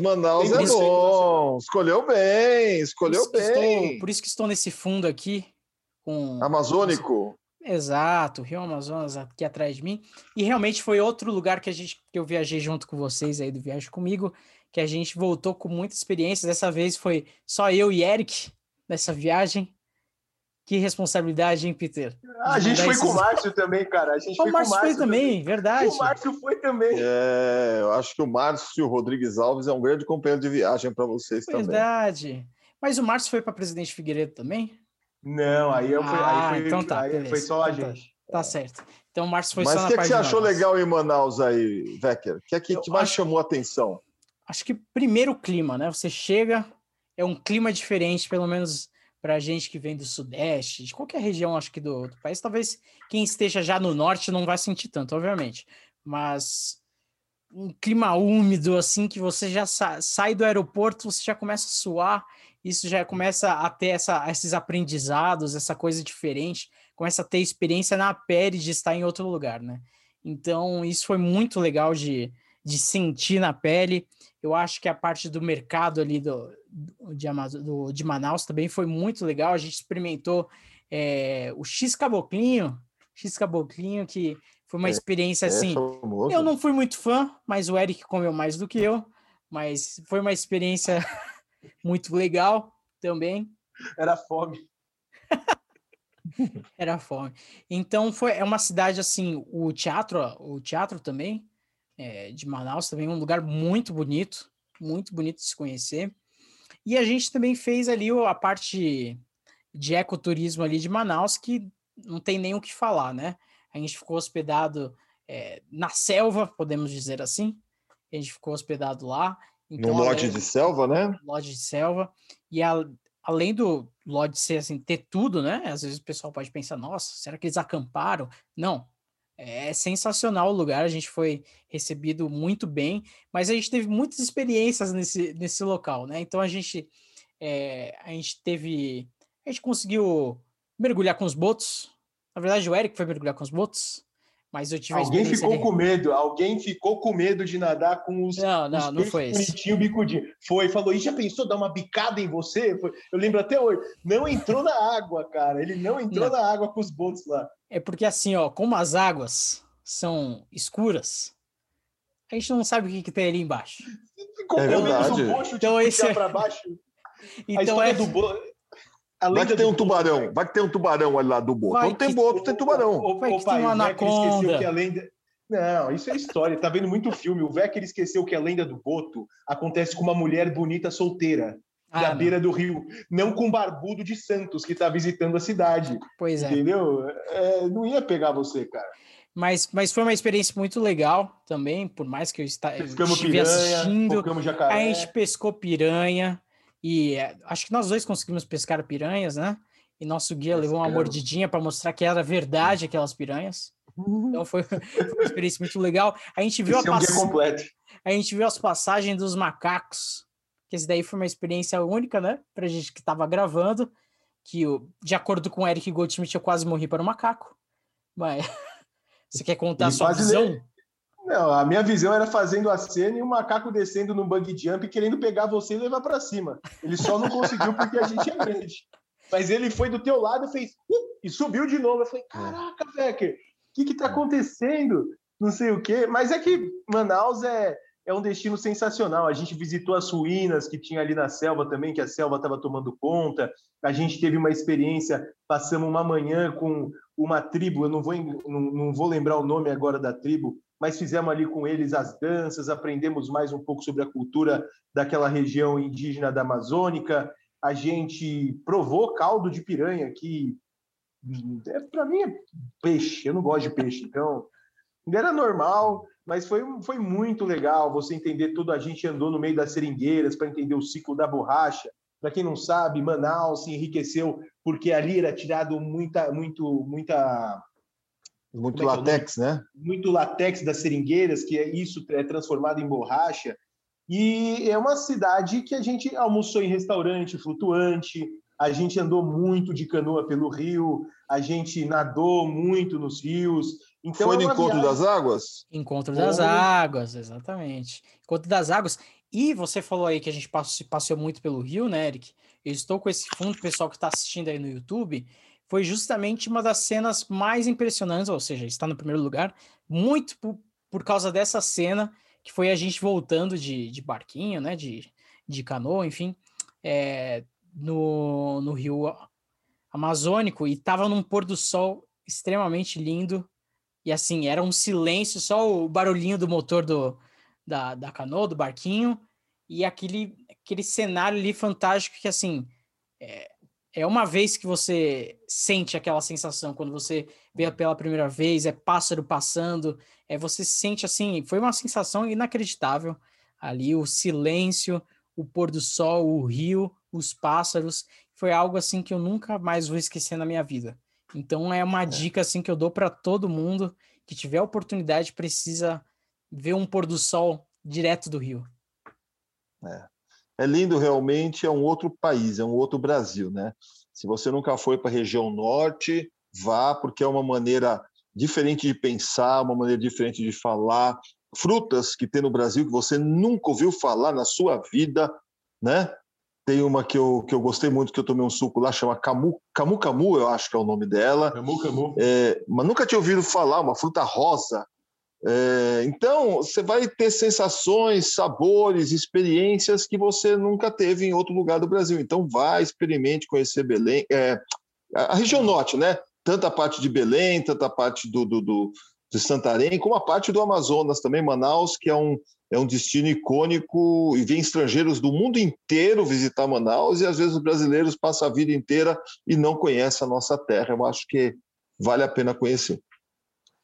Manaus é bom. Escolheu bem, escolheu por bem. Estou, por isso que estou nesse fundo aqui com Amazônico. Exato, Rio Amazonas aqui atrás de mim. E realmente foi outro lugar que a gente que eu viajei junto com vocês aí do Viagem Comigo que a gente voltou com muita experiência. Dessa vez foi só eu e Eric nessa viagem. Que responsabilidade, hein, Peter? Ah, a gente foi esses... com o Márcio também, cara. A gente o foi Márcio, com o Márcio foi também, também, verdade. O Márcio foi também. É, eu acho que o Márcio Rodrigues Alves é um grande companheiro de viagem para vocês verdade. também. Verdade. Mas o Márcio foi para Presidente Figueiredo também? Não, aí eu fui, ah, aí foi, então tá, aí foi só a então tá. gente. Tá, tá certo. Então o Márcio foi Mas só na que parte Mas o que você achou legal em Manaus aí, Vecker? O que é que eu mais acho... chamou a atenção? acho que primeiro o clima, né? Você chega, é um clima diferente, pelo menos para gente que vem do Sudeste, de qualquer região, acho que do, do, país. Talvez quem esteja já no Norte não vai sentir tanto, obviamente. Mas um clima úmido, assim, que você já sa sai do aeroporto, você já começa a suar, isso já começa a ter essa, esses aprendizados, essa coisa diferente, começa a ter experiência na pele de estar em outro lugar, né? Então, isso foi muito legal de, de sentir na pele. Eu acho que a parte do mercado ali do, de, do, de Manaus também foi muito legal. A gente experimentou é, o X Caboclinho, X Caboclinho, que foi uma é, experiência é, assim. É eu não fui muito fã, mas o Eric comeu mais do que eu. Mas foi uma experiência muito legal também. Era fome. Era fome. Então foi é uma cidade assim, o teatro, o teatro também é, de Manaus, também um lugar muito bonito, muito bonito de se conhecer. E a gente também fez ali a parte de ecoturismo ali de Manaus, que não tem nem o que falar, né? A gente ficou hospedado é, na selva, podemos dizer assim. A gente ficou hospedado lá. Então, no lote de selva, né? Lote de selva. E a, além do lote ser assim, ter tudo, né? Às vezes o pessoal pode pensar, nossa, será que eles acamparam? Não, É sensacional o lugar, a gente foi recebido muito bem, mas a gente teve muitas experiências nesse, nesse local, né? Então a gente, é, a gente teve, a gente conseguiu mergulhar com os botos. Na verdade, o Eric foi mergulhar com os botos, mas eu tive Alguém ficou de... com medo, alguém ficou com medo de nadar com os. Não, não, os não foi isso. Bonitinho, bicudinho. Foi, falou, e já pensou dar uma bicada em você? Foi, eu lembro até hoje. Não entrou na água, cara. Ele não entrou não. na água com os botos lá. É porque assim, ó, como as águas são escuras, a gente não sabe o que, que tem ali embaixo. Ficou é verdade. Bocho, então esse é... para baixo. Então é... do bo... Vai que tem um tubarão, vai que tem um tubarão ali lá do boto. Não tem boto, tem tubarão. O, o, vai que tem uma anaconda. Que a lenda... Não, isso é história. Tá vendo muito filme. O Vec esqueceu que a lenda do boto acontece com uma mulher bonita solteira ah, da não. beira do rio, não com barbudo de Santos que está visitando a cidade. Pois é. Entendeu? É, não ia pegar você, cara. Mas, mas foi uma experiência muito legal também, por mais que eu, está, eu estive piranha, assistindo. A gente pescou piranha e é, acho que nós dois conseguimos pescar piranhas, né? E nosso guia levou uma mordidinha para mostrar que era verdade aquelas piranhas. Então foi, foi, uma experiência muito legal. A gente viu esse a, pass... é um a gente viu as passagens dos macacos que esse daí foi uma experiência única, né? Pra gente que estava gravando, que de acordo com o Eric Goldschmidt, eu quase morri para o macaco. Mas você quer contar Ele a sua visão? Não, a minha visão era fazendo a cena e o macaco descendo no bug jump querendo pegar você e levar para cima. Ele só não conseguiu porque a gente é grande. Mas ele foi do teu lado e fez uh, e subiu de novo. Eu falei, caraca, Becker, o que que tá acontecendo? Não sei o quê. Mas é que Manaus é, é um destino sensacional. A gente visitou as ruínas que tinha ali na selva também, que a selva estava tomando conta. A gente teve uma experiência, passamos uma manhã com uma tribo, eu não vou, não, não vou lembrar o nome agora da tribo, mas fizemos ali com eles as danças, aprendemos mais um pouco sobre a cultura daquela região indígena da Amazônica. A gente provou caldo de piranha, que é, para mim é peixe, eu não gosto de peixe, então era normal mas foi, foi muito legal você entender tudo. A gente andou no meio das seringueiras para entender o ciclo da borracha. Para quem não sabe, Manaus se enriqueceu porque ali era tirado muita, muito, muita muito é, é latex, né? Muito latex das seringueiras, que é isso é transformado em borracha. E é uma cidade que a gente almoçou em restaurante flutuante, a gente andou muito de canoa pelo rio, a gente nadou muito nos rios, então, Foi é no Encontro viagem... das Águas? Encontro das Águas, exatamente. Encontro das Águas. E você falou aí que a gente passeou, passeou muito pelo Rio, né, Eric? Eu estou com esse fundo, pessoal que está assistindo aí no YouTube, foi justamente uma das cenas mais impressionantes, ou seja, está no primeiro lugar, muito por, por causa dessa cena, que foi a gente voltando de, de barquinho, né, de, de canoa, enfim, é, no, no Rio Amazônico, e estava num pôr do sol extremamente lindo, e assim, era um silêncio, só o barulhinho do motor do, da, da canoa, do barquinho, e aquele, aquele cenário ali fantástico que, assim, é, é uma vez que você sente aquela sensação, quando você vê pela primeira vez, é pássaro passando, é você sente, assim, foi uma sensação inacreditável ali, o silêncio, o pôr do sol, o rio, os pássaros, foi algo, assim, que eu nunca mais vou esquecer na minha vida. Então é uma é. dica assim que eu dou para todo mundo que tiver oportunidade precisa ver um pôr do sol direto do Rio. É. é lindo realmente, é um outro país, é um outro Brasil, né? Se você nunca foi para a região norte, vá porque é uma maneira diferente de pensar, uma maneira diferente de falar. Frutas que tem no Brasil que você nunca ouviu falar na sua vida, né? Tem uma que eu, que eu gostei muito, que eu tomei um suco lá, chama Camu Camu, Camu eu acho que é o nome dela. Camu Camu. É, mas nunca tinha ouvido falar, uma fruta rosa. É, então, você vai ter sensações, sabores, experiências que você nunca teve em outro lugar do Brasil. Então, vá, experimente conhecer Belém, é, a região norte, né? Tanto a parte de Belém, tanto a parte do, do, do de Santarém, como a parte do Amazonas também, Manaus, que é um, é um destino icônico e vem estrangeiros do mundo inteiro visitar Manaus e às vezes os brasileiros passam a vida inteira e não conhecem a nossa terra. Eu acho que vale a pena conhecer.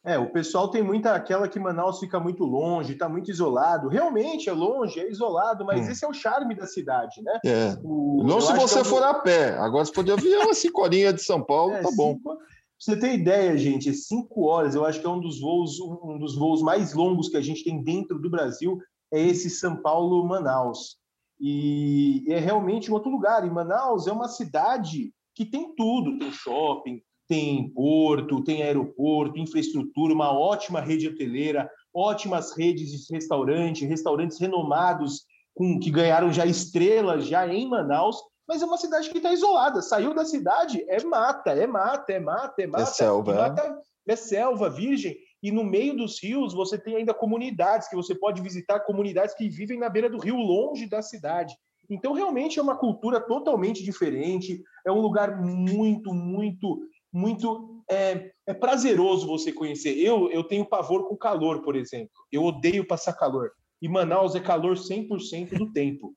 É, o pessoal tem muita aquela que Manaus fica muito longe, está muito isolado. Realmente é longe, é isolado, mas hum. esse é o charme da cidade, né? É. O, não se você é for a pé. Agora, se for de avião, a cinco horinhas de São Paulo, é, tá bom. Cinco... você ter ideia, gente, cinco horas. Eu acho que é um dos voos, um dos voos mais longos que a gente tem dentro do Brasil é esse São Paulo Manaus. E é realmente um outro lugar. E Manaus é uma cidade que tem tudo, tem shopping, tem porto, tem aeroporto, infraestrutura, uma ótima rede hoteleira, ótimas redes de restaurante, restaurantes renomados com que ganharam já estrelas já em Manaus, mas é uma cidade que está isolada. Saiu da cidade, é mata, é mata, é mata, é mata. É selva. É? Mata, é selva, virgem. E no meio dos rios você tem ainda comunidades que você pode visitar, comunidades que vivem na beira do rio, longe da cidade. Então, realmente é uma cultura totalmente diferente, é um lugar muito, muito, muito é, é prazeroso você conhecer. Eu, eu tenho pavor com calor, por exemplo. Eu odeio passar calor. E Manaus é calor 100% do tempo.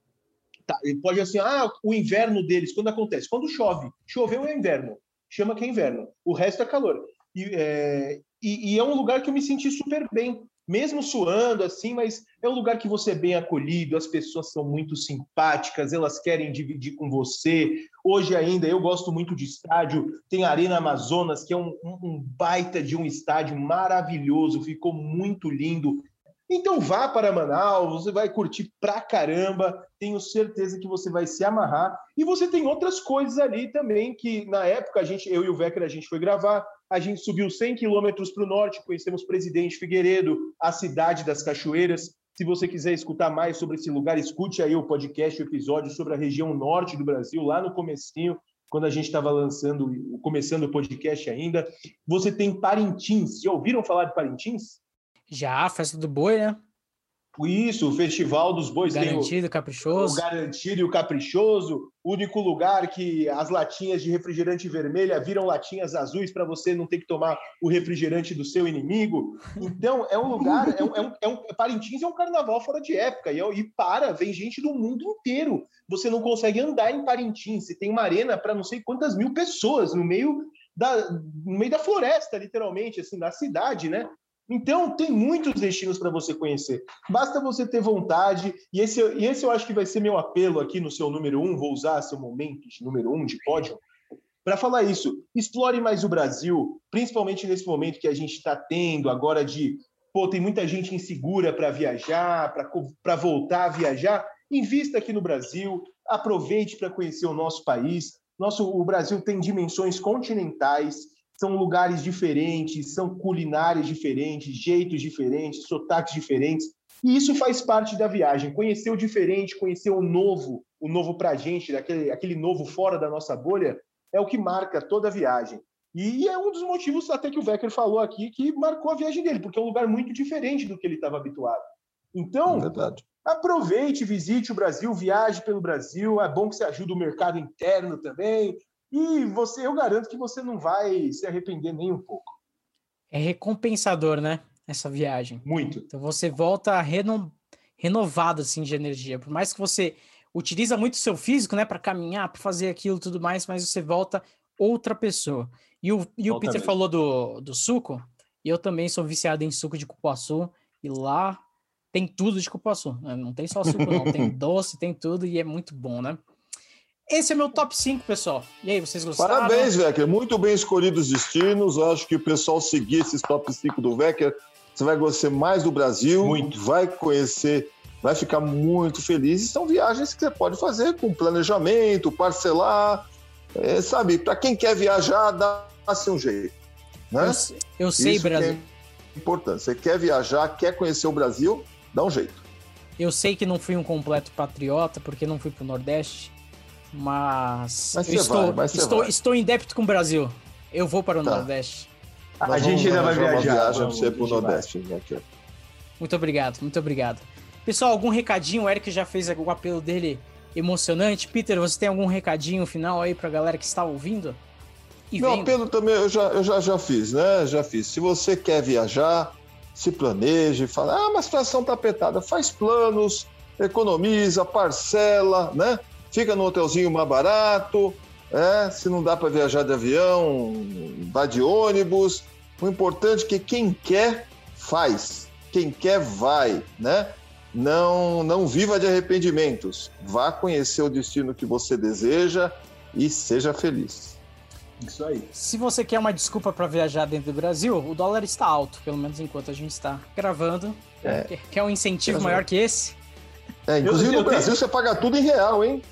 Tá, pode assim, ah, o inverno deles, quando acontece? Quando chove. Choveu é inverno. Chama que é inverno. O resto é calor. E é, e, e é um lugar que eu me senti super bem mesmo suando assim, mas é um lugar que você é bem acolhido, as pessoas são muito simpáticas, elas querem dividir com você. Hoje ainda eu gosto muito de estádio, tem a Arena Amazonas, que é um, um, baita de um estádio maravilhoso, ficou muito lindo. Então vá para Manaus, você vai curtir pra caramba, tenho certeza que você vai se amarrar. E você tem outras coisas ali também que na época a gente, eu e o Vecker a gente foi gravar, a gente subiu 100 quilômetros para o norte, conhecemos Presidente Figueiredo, a cidade das cachoeiras. Se você quiser escutar mais sobre esse lugar, escute aí o podcast, o episódio sobre a região norte do Brasil, lá no comecinho, quando a gente estava lançando, começando o podcast ainda. Você tem Parintins. Já ouviram falar de Parintins? Já, festa do boi, né? Isso, o Festival dos Bois. Garantido, o, caprichoso. O garantido e o caprichoso. Único lugar que as latinhas de refrigerante vermelha viram latinhas azuis para você não ter que tomar o refrigerante do seu inimigo. Então, é um lugar, é um, é um, é um Parintins é um carnaval fora de época. E, e para, vem gente do mundo inteiro. Você não consegue andar em Parintins. Você tem uma arena para não sei quantas mil pessoas no meio da, no meio da floresta, literalmente, assim, da cidade, né? Então, tem muitos destinos para você conhecer. Basta você ter vontade, e esse, e esse eu acho que vai ser meu apelo aqui no seu número um, vou usar seu momento de número um de pódio, para falar isso. Explore mais o Brasil, principalmente nesse momento que a gente está tendo agora de, pô, tem muita gente insegura para viajar, para voltar a viajar. Invista aqui no Brasil, aproveite para conhecer o nosso país. Nosso, o Brasil tem dimensões continentais, são lugares diferentes, são culinárias diferentes, jeitos diferentes, sotaques diferentes. E isso faz parte da viagem. Conhecer o diferente, conhecer o novo, o novo para a gente, aquele, aquele novo fora da nossa bolha, é o que marca toda a viagem. E é um dos motivos, até que o Wecker falou aqui, que marcou a viagem dele, porque é um lugar muito diferente do que ele estava habituado. Então, é aproveite, visite o Brasil, viaje pelo Brasil. É bom que você ajude o mercado interno também. E você, eu garanto que você não vai se arrepender nem um pouco. É recompensador, né? Essa viagem. Muito. Então você volta reno... renovado assim de energia. Por mais que você utiliza muito o seu físico, né, para caminhar, para fazer aquilo tudo mais, mas você volta outra pessoa. E o, e o Peter mesmo. falou do, do suco, e eu também sou viciado em suco de cupuaçu, e lá tem tudo de cupuaçu. Não tem só suco, não. Tem doce, tem tudo, e é muito bom, né? Esse é meu top 5, pessoal. E aí, vocês gostaram? Parabéns, Vecker. Muito bem escolhidos destinos. Eu acho que o pessoal seguir esses top 5 do Vecker, você vai gostar mais do Brasil, muito. vai conhecer, vai ficar muito feliz. E são viagens que você pode fazer com planejamento, parcelar. É, sabe, para quem quer viajar, dá-se um jeito. Né? Eu, eu sei, Isso Brasil. É importante. Você quer viajar, quer conhecer o Brasil, dá um jeito. Eu sei que não fui um completo patriota, porque não fui para o Nordeste mas, mas estou, vai, estou, estou em débito com o Brasil. Eu vou para o tá. Nordeste. A, a gente ainda vai viajar. Viagem vamos, você para o Nordeste. Né, muito obrigado, muito obrigado. Pessoal, algum recadinho? O Eric já fez o apelo dele emocionante. Peter, você tem algum recadinho final aí para a galera que está ouvindo? E Meu vendo? apelo também eu já, eu já, já fiz, né? Já fiz. Se você quer viajar, se planeje, fala, ah, mas a situação está apertada. Faz planos, economiza, parcela, né? Fica no hotelzinho mais barato, é, se não dá para viajar de avião, vá de ônibus. O importante é que quem quer, faz. Quem quer, vai, né? Não, não viva de arrependimentos. Vá conhecer o destino que você deseja e seja feliz. Isso aí. Se você quer uma desculpa para viajar dentro do Brasil, o dólar está alto, pelo menos enquanto a gente está gravando. É. Quer um incentivo maior que esse? É, inclusive no Brasil você paga tudo em real, hein?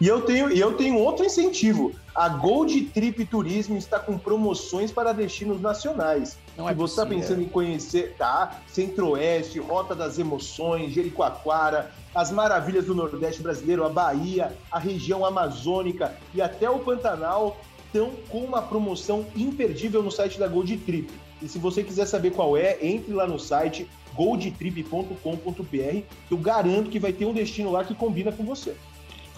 E eu tenho, e eu tenho outro incentivo. A Gold Trip Turismo está com promoções para destinos nacionais. Não Se é você está pensando em conhecer, tá? Centro-Oeste, Rota das Emoções, Jericoacoara, as maravilhas do Nordeste brasileiro, a Bahia, a região amazônica e até o Pantanal estão com uma promoção imperdível no site da Gold Trip. E se você quiser saber qual é, entre lá no site goldtrip.com.br. Eu garanto que vai ter um destino lá que combina com você.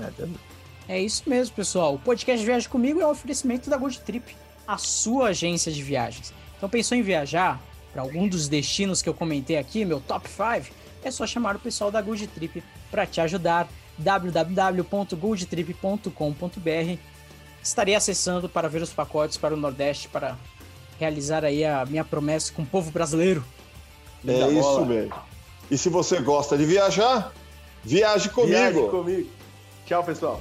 É, é isso mesmo, pessoal. O podcast Viagem Comigo é um oferecimento da Gold Trip, a sua agência de viagens. Então pensou em viajar para algum dos destinos que eu comentei aqui, meu top 5? É só chamar o pessoal da Gold Trip para te ajudar. www.goldtrip.com.br Estarei acessando para ver os pacotes para o Nordeste para realizar aí a minha promessa com o povo brasileiro. É isso mesmo. E se você gosta de viajar, viaje comigo. Viaje comigo. Tchau, pessoal.